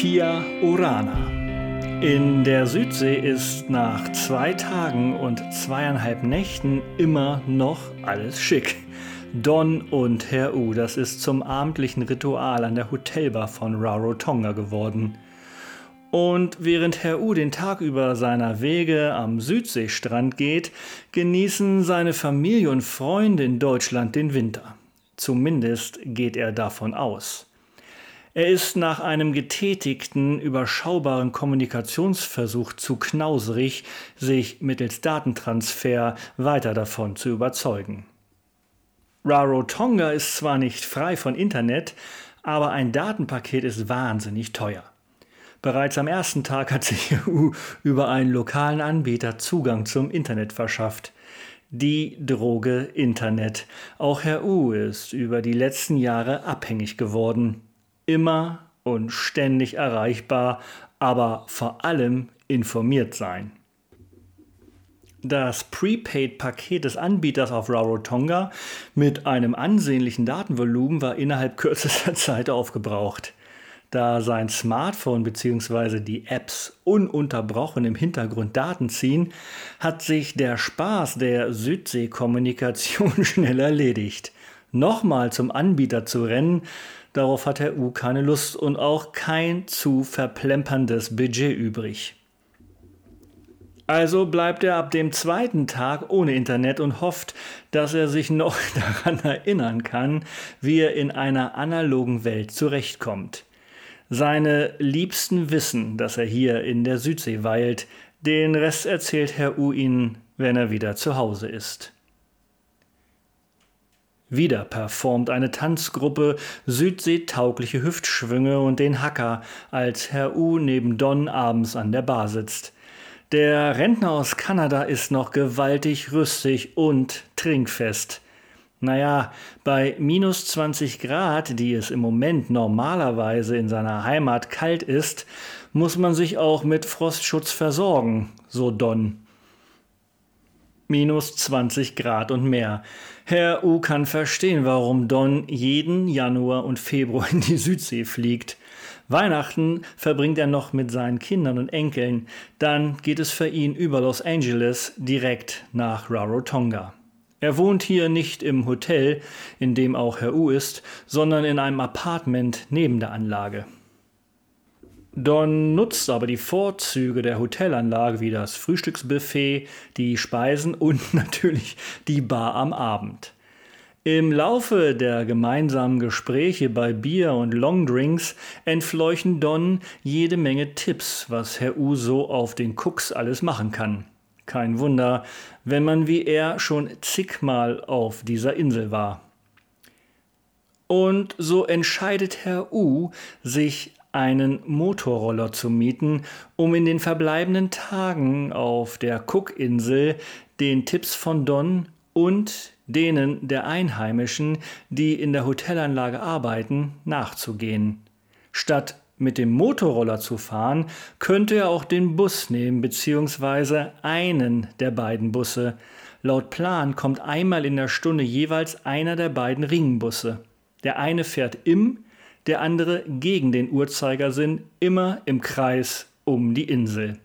Kia Orana. In der Südsee ist nach zwei Tagen und zweieinhalb Nächten immer noch alles schick. Don und Herr U, das ist zum abendlichen Ritual an der Hotelbar von Rarotonga geworden. Und während Herr U den Tag über seiner Wege am Südseestrand geht, genießen seine Familie und Freunde in Deutschland den Winter. Zumindest geht er davon aus. Er ist nach einem getätigten, überschaubaren Kommunikationsversuch zu knauserig, sich mittels Datentransfer weiter davon zu überzeugen. Rarotonga ist zwar nicht frei von Internet, aber ein Datenpaket ist wahnsinnig teuer. Bereits am ersten Tag hat sich EU über einen lokalen Anbieter Zugang zum Internet verschafft. Die Droge Internet. Auch Herr U ist über die letzten Jahre abhängig geworden. Immer und ständig erreichbar, aber vor allem informiert sein. Das Prepaid-Paket des Anbieters auf Rarotonga mit einem ansehnlichen Datenvolumen war innerhalb kürzester Zeit aufgebraucht. Da sein Smartphone bzw. die Apps ununterbrochen im Hintergrund Daten ziehen, hat sich der Spaß der Südseekommunikation schnell erledigt. Nochmal zum Anbieter zu rennen, darauf hat Herr U keine Lust und auch kein zu verplemperndes Budget übrig. Also bleibt er ab dem zweiten Tag ohne Internet und hofft, dass er sich noch daran erinnern kann, wie er in einer analogen Welt zurechtkommt. Seine Liebsten wissen, dass er hier in der Südsee weilt, den Rest erzählt Herr U ihnen, wenn er wieder zu Hause ist. Wieder performt eine Tanzgruppe südseetaugliche Hüftschwünge und den Hacker, als Herr U neben Don abends an der Bar sitzt. Der Rentner aus Kanada ist noch gewaltig rüstig und trinkfest. Naja, bei minus 20 Grad, die es im Moment normalerweise in seiner Heimat kalt ist, muss man sich auch mit Frostschutz versorgen, so Don. Minus 20 Grad und mehr. Herr U kann verstehen, warum Don jeden Januar und Februar in die Südsee fliegt. Weihnachten verbringt er noch mit seinen Kindern und Enkeln. Dann geht es für ihn über Los Angeles direkt nach Rarotonga. Er wohnt hier nicht im Hotel, in dem auch Herr U ist, sondern in einem Apartment neben der Anlage. Don nutzt aber die Vorzüge der Hotelanlage wie das Frühstücksbuffet, die Speisen und natürlich die Bar am Abend. Im Laufe der gemeinsamen Gespräche bei Bier und Longdrinks entfleuchen Don jede Menge Tipps, was Herr U so auf den Cooks alles machen kann. Kein Wunder, wenn man wie er schon zigmal auf dieser Insel war. Und so entscheidet Herr U, sich einen Motorroller zu mieten, um in den verbleibenden Tagen auf der Cookinsel den Tipps von Don und denen der Einheimischen, die in der Hotelanlage arbeiten, nachzugehen. Statt mit dem Motorroller zu fahren, könnte er auch den Bus nehmen, beziehungsweise einen der beiden Busse. Laut Plan kommt einmal in der Stunde jeweils einer der beiden Ringbusse. Der eine fährt im, der andere gegen den Uhrzeigersinn, immer im Kreis um die Insel.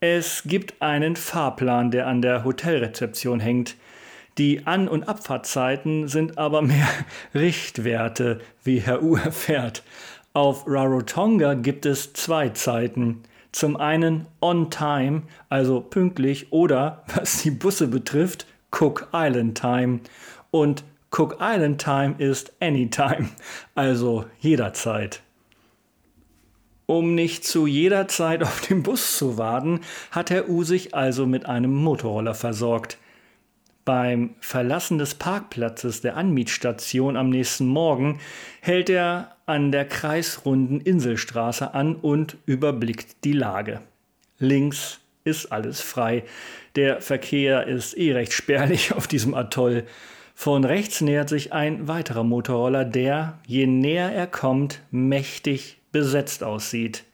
Es gibt einen Fahrplan, der an der Hotelrezeption hängt. Die An- und Abfahrtzeiten sind aber mehr Richtwerte, wie Herr U erfährt. Auf Rarotonga gibt es zwei Zeiten. Zum einen on time, also pünktlich, oder, was die Busse betrifft, Cook Island Time. Und Cook Island Time ist anytime, also jederzeit. Um nicht zu jeder Zeit auf den Bus zu warten, hat Herr U sich also mit einem Motorroller versorgt. Beim Verlassen des Parkplatzes der Anmietstation am nächsten Morgen hält er an der kreisrunden Inselstraße an und überblickt die Lage. Links ist alles frei. Der Verkehr ist eh recht spärlich auf diesem Atoll. Von rechts nähert sich ein weiterer Motorroller, der, je näher er kommt, mächtig besetzt aussieht.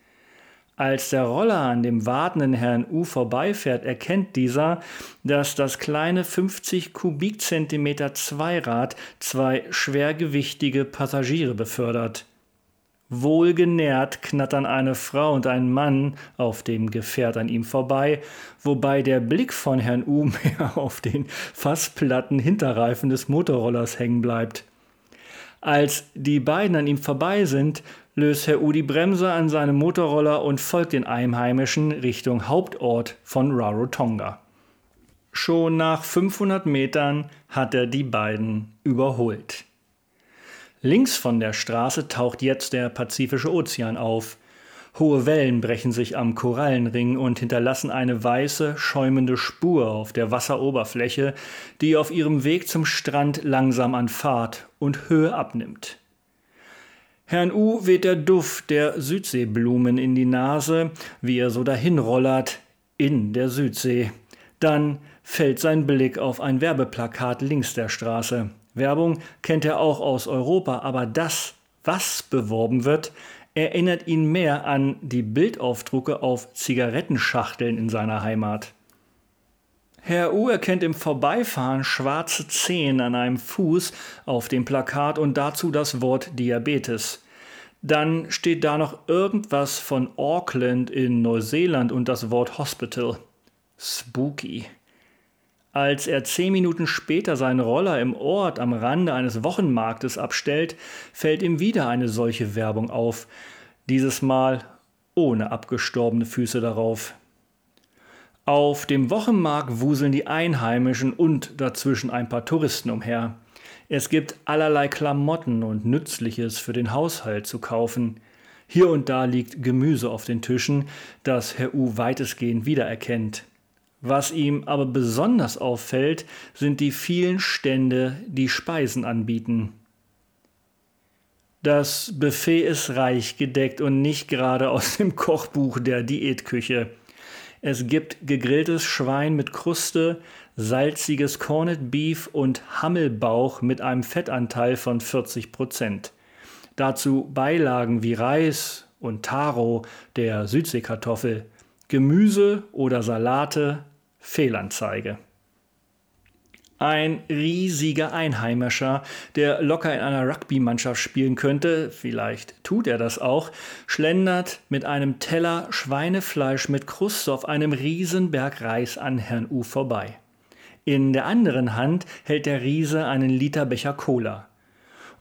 Als der Roller an dem wartenden Herrn U vorbeifährt, erkennt dieser, dass das kleine 50 Kubikzentimeter Zweirad zwei schwergewichtige Passagiere befördert. Wohlgenährt knattern eine Frau und ein Mann auf dem Gefährt an ihm vorbei, wobei der Blick von Herrn U mehr auf den fast platten Hinterreifen des Motorrollers hängen bleibt. Als die beiden an ihm vorbei sind, löst Herr U die Bremse an seinem Motorroller und folgt den Einheimischen Richtung Hauptort von Rarotonga. Schon nach 500 Metern hat er die beiden überholt. Links von der Straße taucht jetzt der Pazifische Ozean auf. Hohe Wellen brechen sich am Korallenring und hinterlassen eine weiße, schäumende Spur auf der Wasseroberfläche, die auf ihrem Weg zum Strand langsam an Fahrt und Höhe abnimmt. Herrn U weht der Duft der Südseeblumen in die Nase, wie er so dahinrollert in der Südsee. Dann fällt sein Blick auf ein Werbeplakat links der Straße. Werbung kennt er auch aus Europa, aber das, was beworben wird, erinnert ihn mehr an die Bildaufdrucke auf Zigarettenschachteln in seiner Heimat. Herr U erkennt im Vorbeifahren schwarze Zehen an einem Fuß auf dem Plakat und dazu das Wort Diabetes. Dann steht da noch irgendwas von Auckland in Neuseeland und das Wort Hospital. Spooky. Als er zehn Minuten später seinen Roller im Ort am Rande eines Wochenmarktes abstellt, fällt ihm wieder eine solche Werbung auf, dieses Mal ohne abgestorbene Füße darauf. Auf dem Wochenmarkt wuseln die Einheimischen und dazwischen ein paar Touristen umher. Es gibt allerlei Klamotten und Nützliches für den Haushalt zu kaufen. Hier und da liegt Gemüse auf den Tischen, das Herr U weitestgehend wiedererkennt. Was ihm aber besonders auffällt, sind die vielen Stände, die Speisen anbieten. Das Buffet ist reich gedeckt und nicht gerade aus dem Kochbuch der Diätküche. Es gibt gegrilltes Schwein mit Kruste, salziges Corned Beef und Hammelbauch mit einem Fettanteil von 40 Prozent. Dazu Beilagen wie Reis und Taro, der Südseekartoffel, Gemüse oder Salate, Fehlanzeige. Ein riesiger Einheimischer, der locker in einer Rugby-Mannschaft spielen könnte, vielleicht tut er das auch, schlendert mit einem Teller Schweinefleisch mit Kruste auf einem Riesenberg Reis an Herrn U vorbei. In der anderen Hand hält der Riese einen Liter Becher Cola.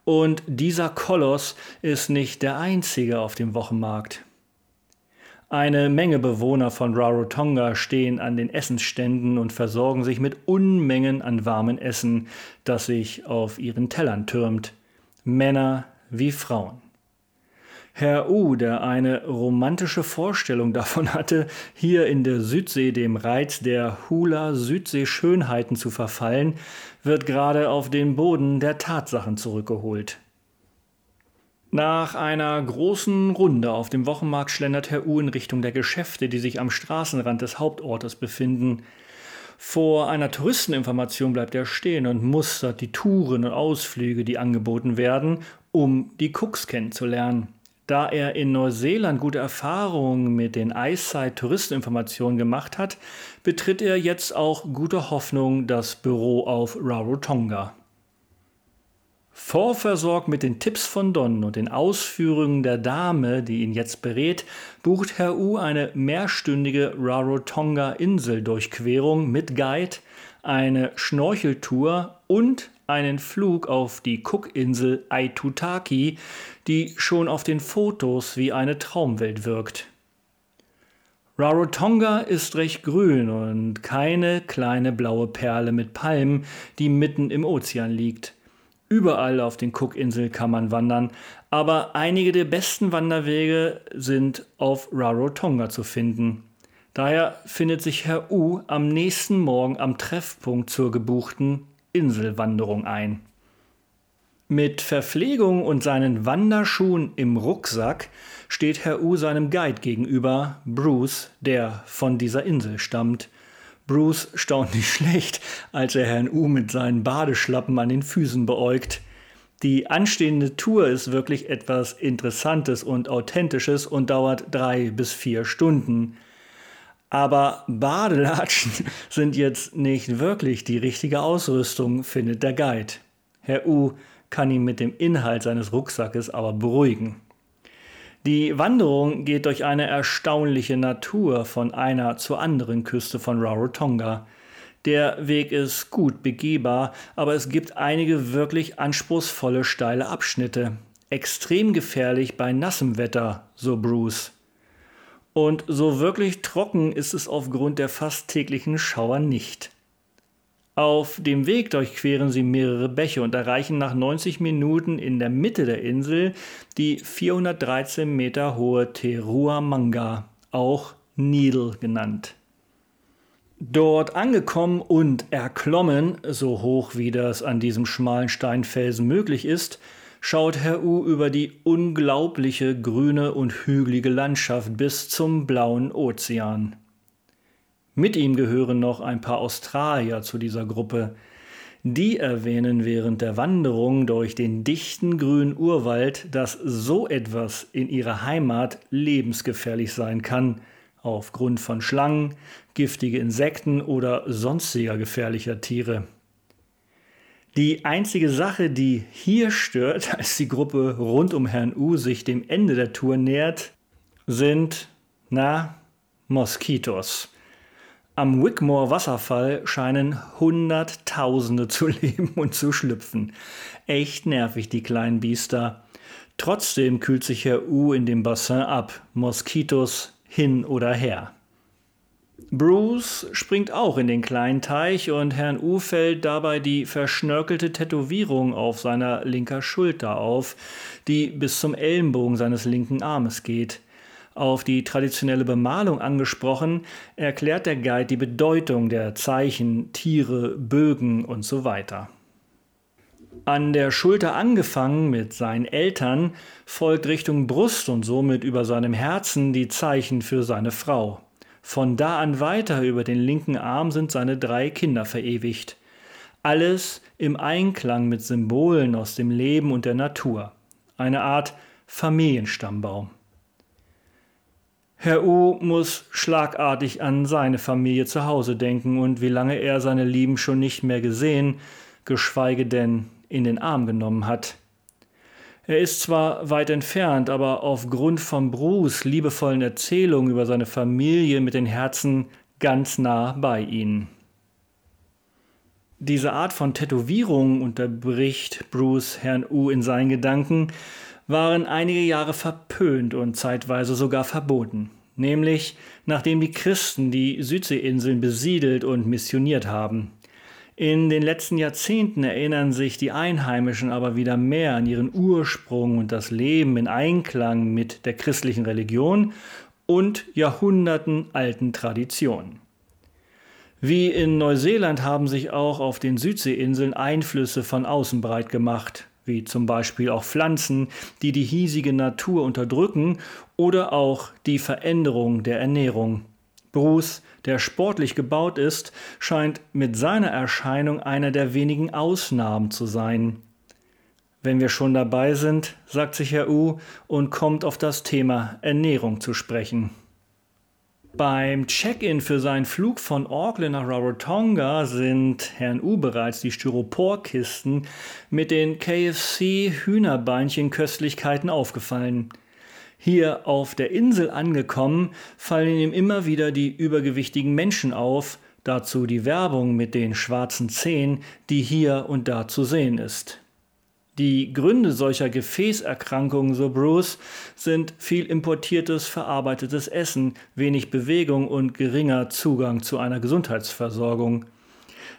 Und dieser Koloss ist nicht der einzige auf dem Wochenmarkt. Eine Menge Bewohner von Rarotonga stehen an den Essensständen und versorgen sich mit Unmengen an warmem Essen, das sich auf ihren Tellern türmt. Männer wie Frauen. Herr U, der eine romantische Vorstellung davon hatte, hier in der Südsee dem Reiz der Hula-Südsee-Schönheiten zu verfallen, wird gerade auf den Boden der Tatsachen zurückgeholt. Nach einer großen Runde auf dem Wochenmarkt schlendert Herr U in Richtung der Geschäfte, die sich am Straßenrand des Hauptortes befinden. Vor einer Touristeninformation bleibt er stehen und mustert die Touren und Ausflüge, die angeboten werden, um die Cooks kennenzulernen. Da er in Neuseeland gute Erfahrungen mit den Eyesight-Touristeninformationen gemacht hat, betritt er jetzt auch gute Hoffnung das Büro auf Rarotonga. Vorversorgt mit den Tipps von Don und den Ausführungen der Dame, die ihn jetzt berät, bucht Herr U eine mehrstündige Rarotonga-Inseldurchquerung mit Guide, eine Schnorcheltour und einen Flug auf die Cookinsel Aitutaki, die schon auf den Fotos wie eine Traumwelt wirkt. Rarotonga ist recht grün und keine kleine blaue Perle mit Palmen, die mitten im Ozean liegt. Überall auf den Cookinseln kann man wandern, aber einige der besten Wanderwege sind auf Rarotonga zu finden. Daher findet sich Herr U am nächsten Morgen am Treffpunkt zur gebuchten Inselwanderung ein. Mit Verpflegung und seinen Wanderschuhen im Rucksack steht Herr U seinem Guide gegenüber, Bruce, der von dieser Insel stammt. Bruce staunt nicht schlecht, als er Herrn U mit seinen Badeschlappen an den Füßen beäugt. Die anstehende Tour ist wirklich etwas Interessantes und Authentisches und dauert drei bis vier Stunden. Aber Badelatschen sind jetzt nicht wirklich die richtige Ausrüstung, findet der Guide. Herr U kann ihn mit dem Inhalt seines Rucksackes aber beruhigen. Die Wanderung geht durch eine erstaunliche Natur von einer zur anderen Küste von Rarotonga. Der Weg ist gut begehbar, aber es gibt einige wirklich anspruchsvolle steile Abschnitte. Extrem gefährlich bei nassem Wetter, so Bruce. Und so wirklich trocken ist es aufgrund der fast täglichen Schauer nicht. Auf dem Weg durchqueren sie mehrere Bäche und erreichen nach 90 Minuten in der Mitte der Insel die 413 Meter hohe Terua Manga, auch Needle genannt. Dort angekommen und erklommen, so hoch wie das an diesem schmalen Steinfelsen möglich ist, schaut Herr U über die unglaubliche grüne und hügelige Landschaft bis zum blauen Ozean. Mit ihm gehören noch ein paar Australier zu dieser Gruppe. Die erwähnen während der Wanderung durch den dichten grünen Urwald, dass so etwas in ihrer Heimat lebensgefährlich sein kann, aufgrund von Schlangen, giftige Insekten oder sonstiger gefährlicher Tiere. Die einzige Sache, die hier stört, als die Gruppe rund um Herrn U sich dem Ende der Tour nähert, sind, na, Moskitos. Am Wickmore Wasserfall scheinen Hunderttausende zu leben und zu schlüpfen. Echt nervig, die kleinen Biester. Trotzdem kühlt sich Herr U in dem Bassin ab. Moskitos hin oder her. Bruce springt auch in den kleinen Teich und Herrn U fällt dabei die verschnörkelte Tätowierung auf seiner linker Schulter auf, die bis zum Ellenbogen seines linken Armes geht. Auf die traditionelle Bemalung angesprochen, erklärt der Guide die Bedeutung der Zeichen, Tiere, Bögen und so weiter. An der Schulter angefangen mit seinen Eltern folgt Richtung Brust und somit über seinem Herzen die Zeichen für seine Frau. Von da an weiter über den linken Arm sind seine drei Kinder verewigt. Alles im Einklang mit Symbolen aus dem Leben und der Natur. Eine Art Familienstammbaum. Herr U muss schlagartig an seine Familie zu Hause denken und wie lange er seine Lieben schon nicht mehr gesehen, geschweige denn in den Arm genommen hat. Er ist zwar weit entfernt, aber aufgrund von Bruce liebevollen Erzählungen über seine Familie mit den Herzen ganz nah bei ihnen. Diese Art von Tätowierung, unterbricht Bruce Herrn U in seinen Gedanken, waren einige Jahre verpönt und zeitweise sogar verboten, nämlich nachdem die Christen die Südseeinseln besiedelt und missioniert haben. In den letzten Jahrzehnten erinnern sich die Einheimischen aber wieder mehr an ihren Ursprung und das Leben in Einklang mit der christlichen Religion und Jahrhunderten alten Traditionen. Wie in Neuseeland haben sich auch auf den Südseeinseln Einflüsse von außen breit gemacht, wie zum Beispiel auch Pflanzen, die die hiesige Natur unterdrücken oder auch die Veränderung der Ernährung. Bruce, der sportlich gebaut ist, scheint mit seiner Erscheinung einer der wenigen Ausnahmen zu sein. Wenn wir schon dabei sind, sagt sich Herr U und kommt auf das Thema Ernährung zu sprechen. Beim Check-in für seinen Flug von Auckland nach Rarotonga sind Herrn U bereits die Styroporkisten mit den KFC Hühnerbeinchen Köstlichkeiten aufgefallen. Hier auf der Insel angekommen, fallen ihm immer wieder die übergewichtigen Menschen auf, dazu die Werbung mit den schwarzen Zehen, die hier und da zu sehen ist. Die Gründe solcher Gefäßerkrankungen, so Bruce, sind viel importiertes, verarbeitetes Essen, wenig Bewegung und geringer Zugang zu einer Gesundheitsversorgung.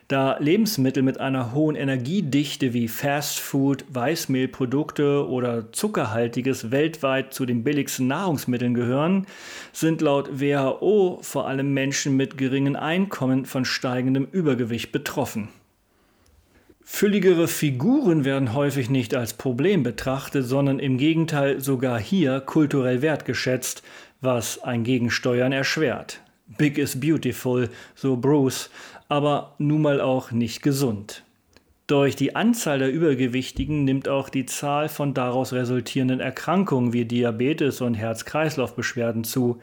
Da Lebensmittel mit einer hohen Energiedichte wie Fastfood, Weißmehlprodukte oder Zuckerhaltiges weltweit zu den billigsten Nahrungsmitteln gehören, sind laut WHO vor allem Menschen mit geringen Einkommen von steigendem Übergewicht betroffen. Fülligere Figuren werden häufig nicht als Problem betrachtet, sondern im Gegenteil sogar hier kulturell wertgeschätzt, was ein Gegensteuern erschwert. Big is beautiful, so Bruce, aber nun mal auch nicht gesund. Durch die Anzahl der Übergewichtigen nimmt auch die Zahl von daraus resultierenden Erkrankungen wie Diabetes und Herz-Kreislauf-Beschwerden zu.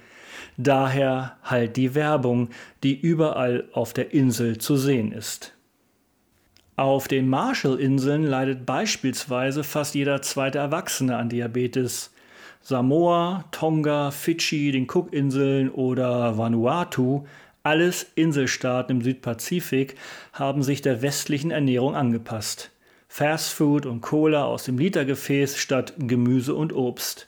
Daher halt die Werbung, die überall auf der Insel zu sehen ist. Auf den Marshallinseln leidet beispielsweise fast jeder zweite Erwachsene an Diabetes. Samoa, Tonga, Fidschi, den Cookinseln oder Vanuatu, alles Inselstaaten im Südpazifik, haben sich der westlichen Ernährung angepasst. Fastfood und Cola aus dem Litergefäß statt Gemüse und Obst.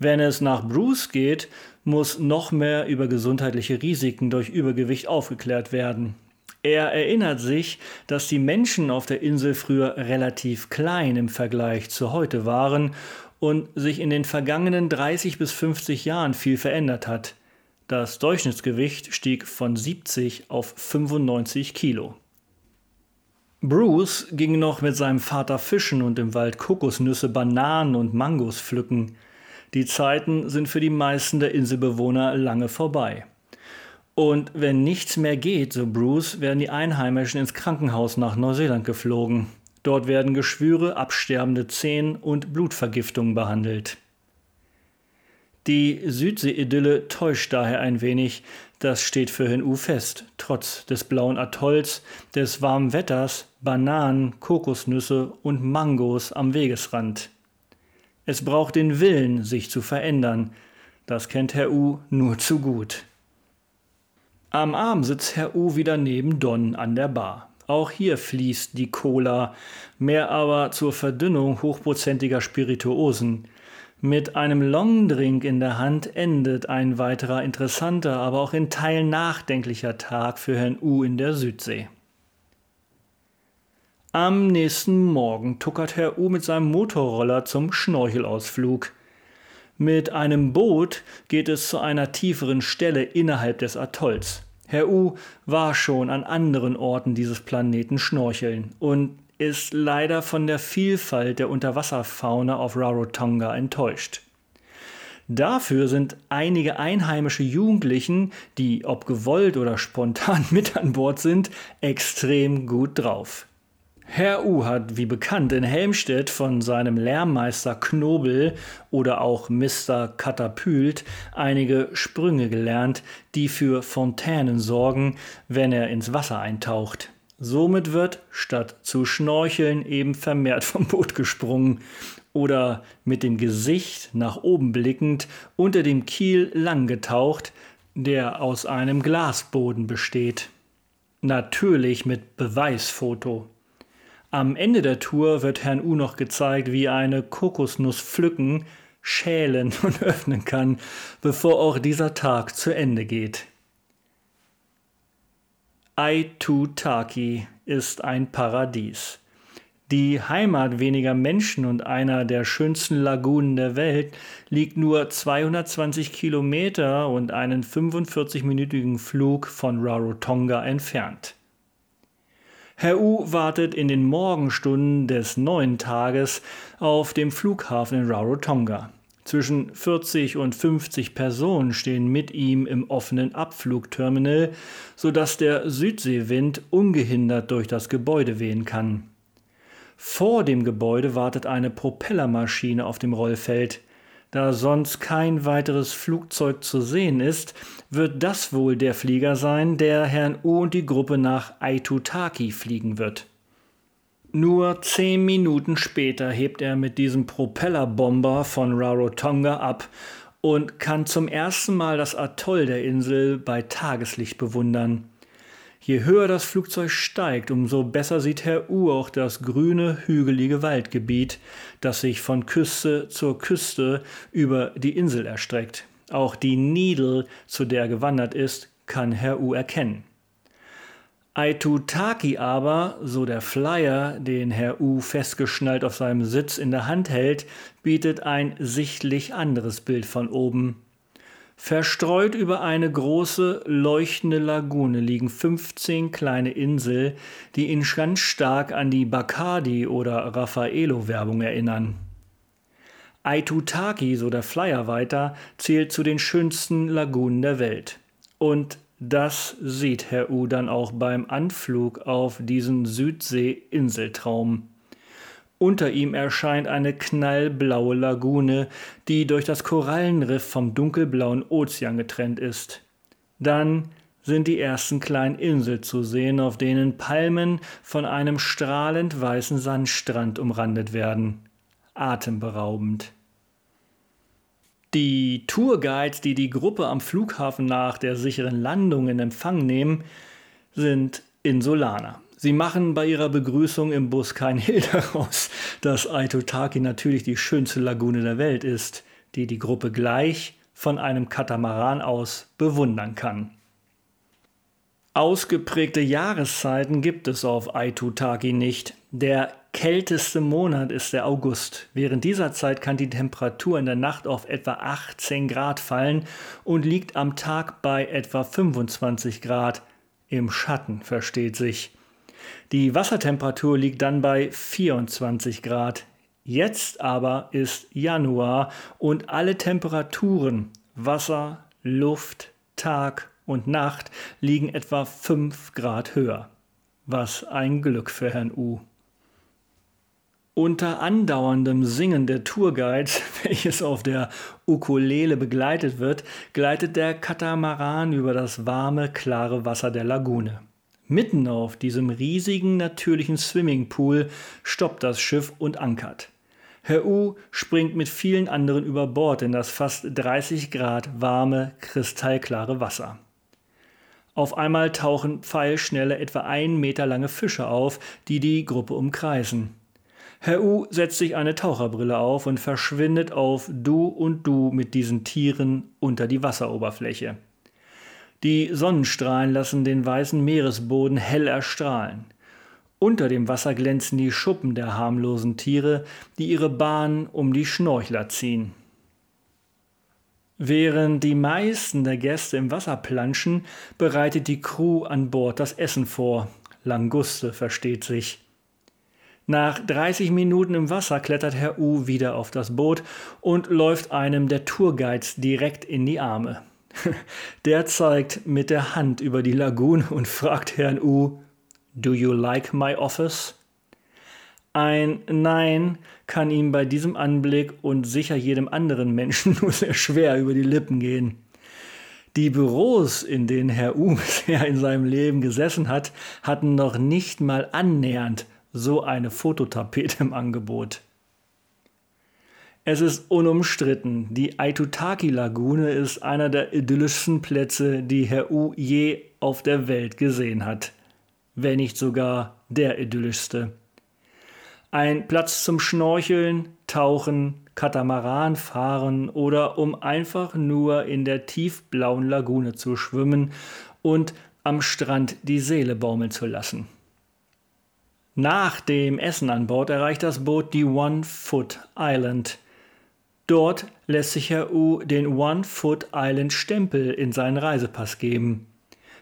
Wenn es nach Bruce geht, muss noch mehr über gesundheitliche Risiken durch Übergewicht aufgeklärt werden. Er erinnert sich, dass die Menschen auf der Insel früher relativ klein im Vergleich zu heute waren und sich in den vergangenen 30 bis 50 Jahren viel verändert hat. Das Durchschnittsgewicht stieg von 70 auf 95 Kilo. Bruce ging noch mit seinem Vater fischen und im Wald Kokosnüsse, Bananen und Mangos pflücken. Die Zeiten sind für die meisten der Inselbewohner lange vorbei. Und wenn nichts mehr geht, so Bruce, werden die Einheimischen ins Krankenhaus nach Neuseeland geflogen. Dort werden Geschwüre, absterbende Zehen und Blutvergiftungen behandelt. Die Südsee-Idylle täuscht daher ein wenig, das steht für Hin-U fest, trotz des blauen Atolls, des warmen Wetters, Bananen, Kokosnüsse und Mangos am Wegesrand. Es braucht den Willen, sich zu verändern. Das kennt Herr U nur zu gut. Am Abend sitzt Herr U wieder neben Don an der Bar. Auch hier fließt die Cola, mehr aber zur Verdünnung hochprozentiger Spirituosen. Mit einem Longdrink in der Hand endet ein weiterer interessanter, aber auch in Teilen nachdenklicher Tag für Herrn U in der Südsee. Am nächsten Morgen tuckert Herr U mit seinem Motorroller zum Schnorchelausflug. Mit einem Boot geht es zu einer tieferen Stelle innerhalb des Atolls. Herr U war schon an anderen Orten dieses Planeten schnorcheln und ist leider von der Vielfalt der Unterwasserfauna auf Rarotonga enttäuscht. Dafür sind einige einheimische Jugendlichen, die ob gewollt oder spontan mit an Bord sind, extrem gut drauf. Herr U hat, wie bekannt, in Helmstedt von seinem Lehrmeister Knobel oder auch Mr. Katapult einige Sprünge gelernt, die für Fontänen sorgen, wenn er ins Wasser eintaucht. Somit wird, statt zu schnorcheln, eben vermehrt vom Boot gesprungen oder mit dem Gesicht nach oben blickend unter dem Kiel lang getaucht, der aus einem Glasboden besteht. Natürlich mit Beweisfoto. Am Ende der Tour wird Herrn U noch gezeigt, wie eine Kokosnuss pflücken, schälen und öffnen kann, bevor auch dieser Tag zu Ende geht. Aitutaki ist ein Paradies. Die Heimat weniger Menschen und einer der schönsten Lagunen der Welt liegt nur 220 Kilometer und einen 45-minütigen Flug von Rarotonga entfernt. Herr U wartet in den Morgenstunden des neuen Tages auf dem Flughafen in Rarotonga. Zwischen 40 und 50 Personen stehen mit ihm im offenen Abflugterminal, sodass der Südseewind ungehindert durch das Gebäude wehen kann. Vor dem Gebäude wartet eine Propellermaschine auf dem Rollfeld. Da sonst kein weiteres Flugzeug zu sehen ist, wird das wohl der Flieger sein, der Herrn U und die Gruppe nach Aitutaki fliegen wird. Nur zehn Minuten später hebt er mit diesem Propellerbomber von Rarotonga ab und kann zum ersten Mal das Atoll der Insel bei Tageslicht bewundern. Je höher das Flugzeug steigt, umso besser sieht Herr U auch das grüne, hügelige Waldgebiet, das sich von Küste zur Küste über die Insel erstreckt. Auch die Needle, zu der er gewandert ist, kann Herr U erkennen. Aitutaki aber, so der Flyer, den Herr U festgeschnallt auf seinem Sitz in der Hand hält, bietet ein sichtlich anderes Bild von oben. Verstreut über eine große, leuchtende Lagune liegen 15 kleine Inseln, die ihn ganz stark an die Bacardi- oder Raffaello-Werbung erinnern. Aitutaki, so der Flyer weiter, zählt zu den schönsten Lagunen der Welt. Und das sieht Herr U dann auch beim Anflug auf diesen Südsee-Inseltraum. Unter ihm erscheint eine knallblaue Lagune, die durch das Korallenriff vom dunkelblauen Ozean getrennt ist. Dann sind die ersten kleinen Inseln zu sehen, auf denen Palmen von einem strahlend weißen Sandstrand umrandet werden. Atemberaubend. Die Tourguides, die die Gruppe am Flughafen nach der sicheren Landung in Empfang nehmen, sind Insulaner. Sie machen bei ihrer Begrüßung im Bus kein Hehl daraus, dass Aitutaki natürlich die schönste Lagune der Welt ist, die die Gruppe gleich von einem Katamaran aus bewundern kann. Ausgeprägte Jahreszeiten gibt es auf Aitutaki nicht. Der kälteste Monat ist der August. Während dieser Zeit kann die Temperatur in der Nacht auf etwa 18 Grad fallen und liegt am Tag bei etwa 25 Grad. Im Schatten versteht sich. Die Wassertemperatur liegt dann bei 24 Grad. Jetzt aber ist Januar und alle Temperaturen Wasser, Luft, Tag und Nacht liegen etwa 5 Grad höher. Was ein Glück für Herrn U. Unter andauerndem Singen der Tourguides, welches auf der Ukulele begleitet wird, gleitet der Katamaran über das warme, klare Wasser der Lagune. Mitten auf diesem riesigen natürlichen Swimmingpool stoppt das Schiff und ankert. Herr U springt mit vielen anderen über Bord in das fast 30 Grad warme, kristallklare Wasser. Auf einmal tauchen pfeilschnelle, etwa ein Meter lange Fische auf, die die Gruppe umkreisen. Herr U setzt sich eine Taucherbrille auf und verschwindet auf Du und Du mit diesen Tieren unter die Wasseroberfläche. Die Sonnenstrahlen lassen den weißen Meeresboden hell erstrahlen. Unter dem Wasser glänzen die Schuppen der harmlosen Tiere, die ihre Bahn um die Schnorchler ziehen. Während die meisten der Gäste im Wasser planschen, bereitet die Crew an Bord das Essen vor. Languste versteht sich. Nach 30 Minuten im Wasser klettert Herr U wieder auf das Boot und läuft einem der Tourguides direkt in die Arme. Der zeigt mit der Hand über die Lagune und fragt Herrn U, Do you like my office? Ein Nein kann ihm bei diesem Anblick und sicher jedem anderen Menschen nur sehr schwer über die Lippen gehen. Die Büros, in denen Herr U bisher in seinem Leben gesessen hat, hatten noch nicht mal annähernd so eine Fototapete im Angebot. Es ist unumstritten, die Aitutaki-Lagune ist einer der idyllischsten Plätze, die Herr U je auf der Welt gesehen hat. Wenn nicht sogar der idyllischste. Ein Platz zum Schnorcheln, Tauchen, Katamaran fahren oder um einfach nur in der tiefblauen Lagune zu schwimmen und am Strand die Seele baumeln zu lassen. Nach dem Essen an Bord erreicht das Boot die One Foot Island – Dort lässt sich Herr U den One Foot Island Stempel in seinen Reisepass geben.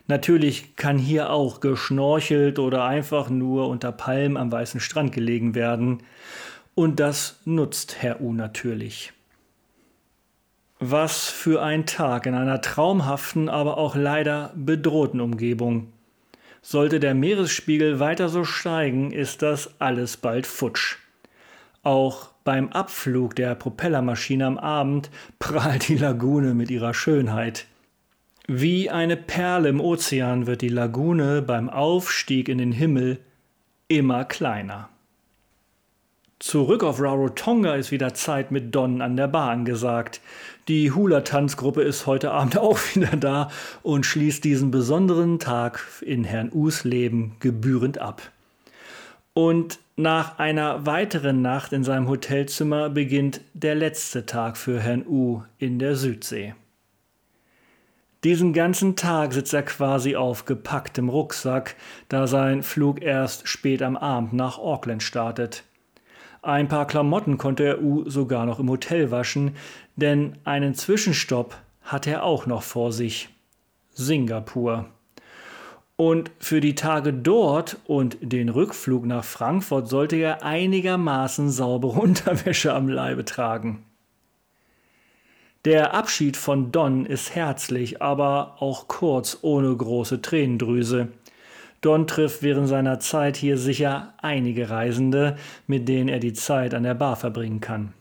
Natürlich kann hier auch geschnorchelt oder einfach nur unter Palmen am weißen Strand gelegen werden. Und das nutzt Herr U natürlich. Was für ein Tag in einer traumhaften, aber auch leider bedrohten Umgebung. Sollte der Meeresspiegel weiter so steigen, ist das alles bald futsch. Auch beim Abflug der Propellermaschine am Abend prahlt die Lagune mit ihrer Schönheit. Wie eine Perle im Ozean wird die Lagune beim Aufstieg in den Himmel immer kleiner. Zurück auf Rarotonga ist wieder Zeit mit Don an der Bar angesagt. Die Hula-Tanzgruppe ist heute Abend auch wieder da und schließt diesen besonderen Tag in Herrn Us Leben gebührend ab. Und nach einer weiteren Nacht in seinem Hotelzimmer beginnt der letzte Tag für Herrn U in der Südsee. Diesen ganzen Tag sitzt er quasi auf gepacktem Rucksack, da sein Flug erst spät am Abend nach Auckland startet. Ein paar Klamotten konnte er U sogar noch im Hotel waschen, denn einen Zwischenstopp hat er auch noch vor sich. Singapur. Und für die Tage dort und den Rückflug nach Frankfurt sollte er einigermaßen saubere Unterwäsche am Leibe tragen. Der Abschied von Don ist herzlich, aber auch kurz ohne große Tränendrüse. Don trifft während seiner Zeit hier sicher einige Reisende, mit denen er die Zeit an der Bar verbringen kann.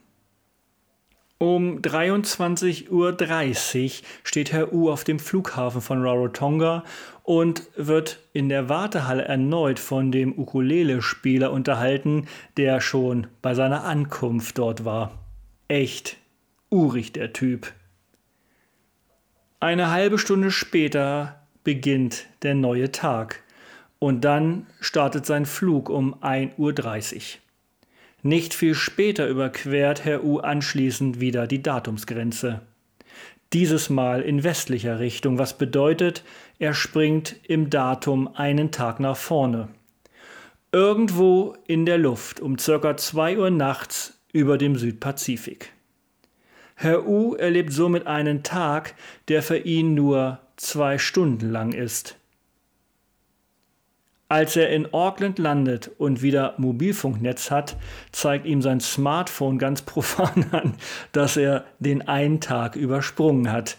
Um 23.30 Uhr steht Herr U auf dem Flughafen von Rarotonga und wird in der Wartehalle erneut von dem Ukulele-Spieler unterhalten, der schon bei seiner Ankunft dort war. Echt urig der Typ. Eine halbe Stunde später beginnt der neue Tag und dann startet sein Flug um 1.30 Uhr. Nicht viel später überquert Herr U anschließend wieder die Datumsgrenze. Dieses Mal in westlicher Richtung, was bedeutet, er springt im Datum einen Tag nach vorne. Irgendwo in der Luft um circa 2 Uhr nachts über dem Südpazifik. Herr U erlebt somit einen Tag, der für ihn nur zwei Stunden lang ist. Als er in Auckland landet und wieder Mobilfunknetz hat, zeigt ihm sein Smartphone ganz profan an, dass er den einen Tag übersprungen hat.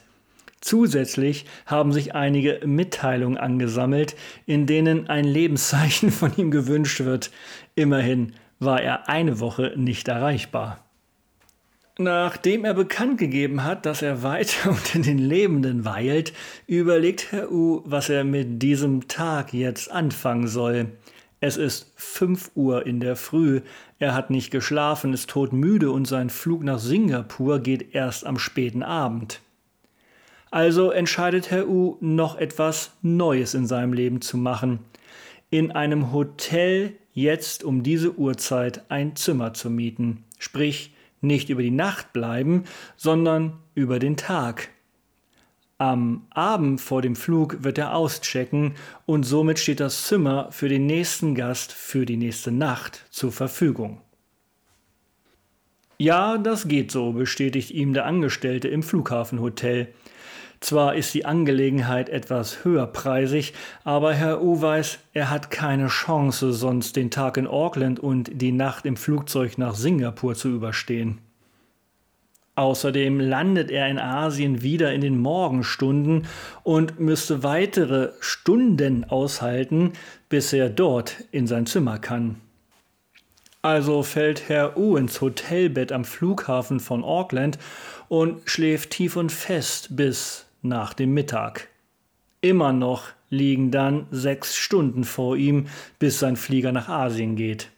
Zusätzlich haben sich einige Mitteilungen angesammelt, in denen ein Lebenszeichen von ihm gewünscht wird. Immerhin war er eine Woche nicht erreichbar. Nachdem er bekannt gegeben hat, dass er weiter unter den Lebenden weilt, überlegt Herr U, was er mit diesem Tag jetzt anfangen soll. Es ist 5 Uhr in der Früh, er hat nicht geschlafen, ist todmüde und sein Flug nach Singapur geht erst am späten Abend. Also entscheidet Herr U, noch etwas Neues in seinem Leben zu machen. In einem Hotel jetzt um diese Uhrzeit ein Zimmer zu mieten. Sprich, nicht über die Nacht bleiben, sondern über den Tag. Am Abend vor dem Flug wird er auschecken und somit steht das Zimmer für den nächsten Gast für die nächste Nacht zur Verfügung. Ja, das geht so, bestätigt ihm der Angestellte im Flughafenhotel. Zwar ist die Angelegenheit etwas höherpreisig, aber Herr U weiß, er hat keine Chance, sonst den Tag in Auckland und die Nacht im Flugzeug nach Singapur zu überstehen. Außerdem landet er in Asien wieder in den Morgenstunden und müsste weitere Stunden aushalten, bis er dort in sein Zimmer kann. Also fällt Herr U ins Hotelbett am Flughafen von Auckland und schläft tief und fest bis nach dem Mittag. Immer noch liegen dann sechs Stunden vor ihm, bis sein Flieger nach Asien geht.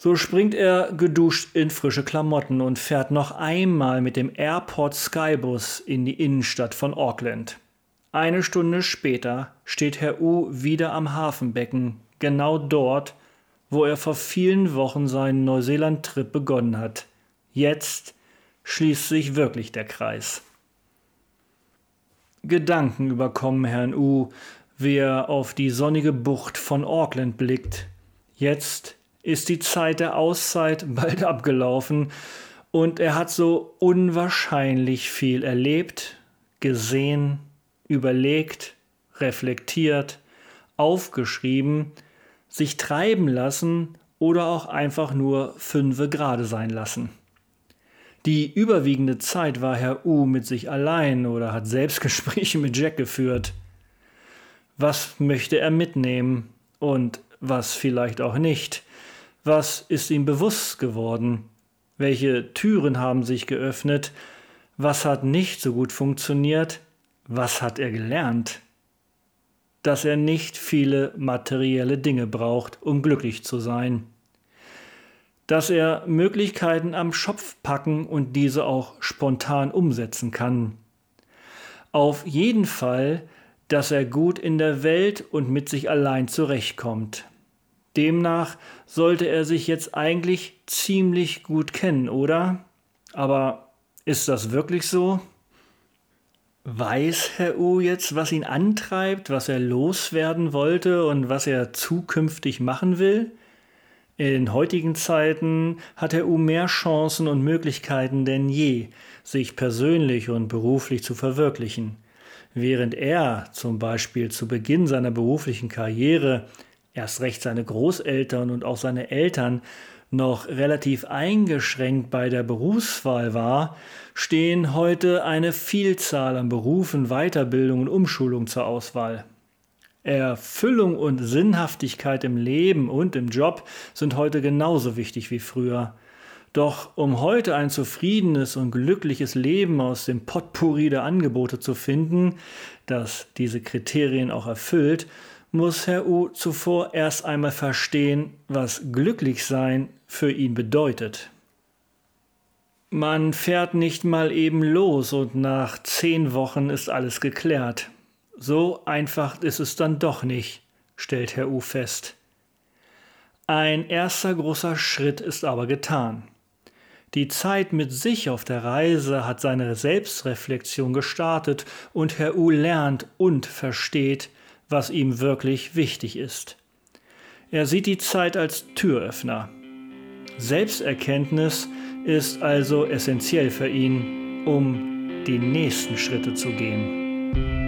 So springt er geduscht in frische Klamotten und fährt noch einmal mit dem Airport Skybus in die Innenstadt von Auckland. Eine Stunde später steht Herr U wieder am Hafenbecken, genau dort, wo er vor vielen Wochen seinen Neuseeland-Trip begonnen hat. Jetzt schließt sich wirklich der Kreis. Gedanken überkommen Herrn U, wie er auf die sonnige Bucht von Auckland blickt. Jetzt ist die Zeit der Auszeit bald abgelaufen und er hat so unwahrscheinlich viel erlebt, gesehen, überlegt, reflektiert, aufgeschrieben, sich treiben lassen oder auch einfach nur fünfe gerade sein lassen. Die überwiegende Zeit war Herr U mit sich allein oder hat Selbstgespräche mit Jack geführt. Was möchte er mitnehmen und was vielleicht auch nicht? Was ist ihm bewusst geworden? Welche Türen haben sich geöffnet? Was hat nicht so gut funktioniert? Was hat er gelernt? Dass er nicht viele materielle Dinge braucht, um glücklich zu sein dass er Möglichkeiten am Schopf packen und diese auch spontan umsetzen kann. Auf jeden Fall, dass er gut in der Welt und mit sich allein zurechtkommt. Demnach sollte er sich jetzt eigentlich ziemlich gut kennen, oder? Aber ist das wirklich so? Weiß Herr U jetzt, was ihn antreibt, was er loswerden wollte und was er zukünftig machen will? In heutigen Zeiten hat Herr U mehr Chancen und Möglichkeiten denn je, sich persönlich und beruflich zu verwirklichen. Während er zum Beispiel zu Beginn seiner beruflichen Karriere erst recht seine Großeltern und auch seine Eltern noch relativ eingeschränkt bei der Berufswahl war, stehen heute eine Vielzahl an Berufen, Weiterbildung und Umschulung zur Auswahl. Erfüllung und Sinnhaftigkeit im Leben und im Job sind heute genauso wichtig wie früher. Doch um heute ein zufriedenes und glückliches Leben aus dem Potpourri der Angebote zu finden, das diese Kriterien auch erfüllt, muss Herr U zuvor erst einmal verstehen, was glücklich sein für ihn bedeutet. Man fährt nicht mal eben los und nach zehn Wochen ist alles geklärt. So einfach ist es dann doch nicht, stellt Herr U fest. Ein erster großer Schritt ist aber getan. Die Zeit mit sich auf der Reise hat seine Selbstreflexion gestartet und Herr U lernt und versteht, was ihm wirklich wichtig ist. Er sieht die Zeit als Türöffner. Selbsterkenntnis ist also essentiell für ihn, um die nächsten Schritte zu gehen.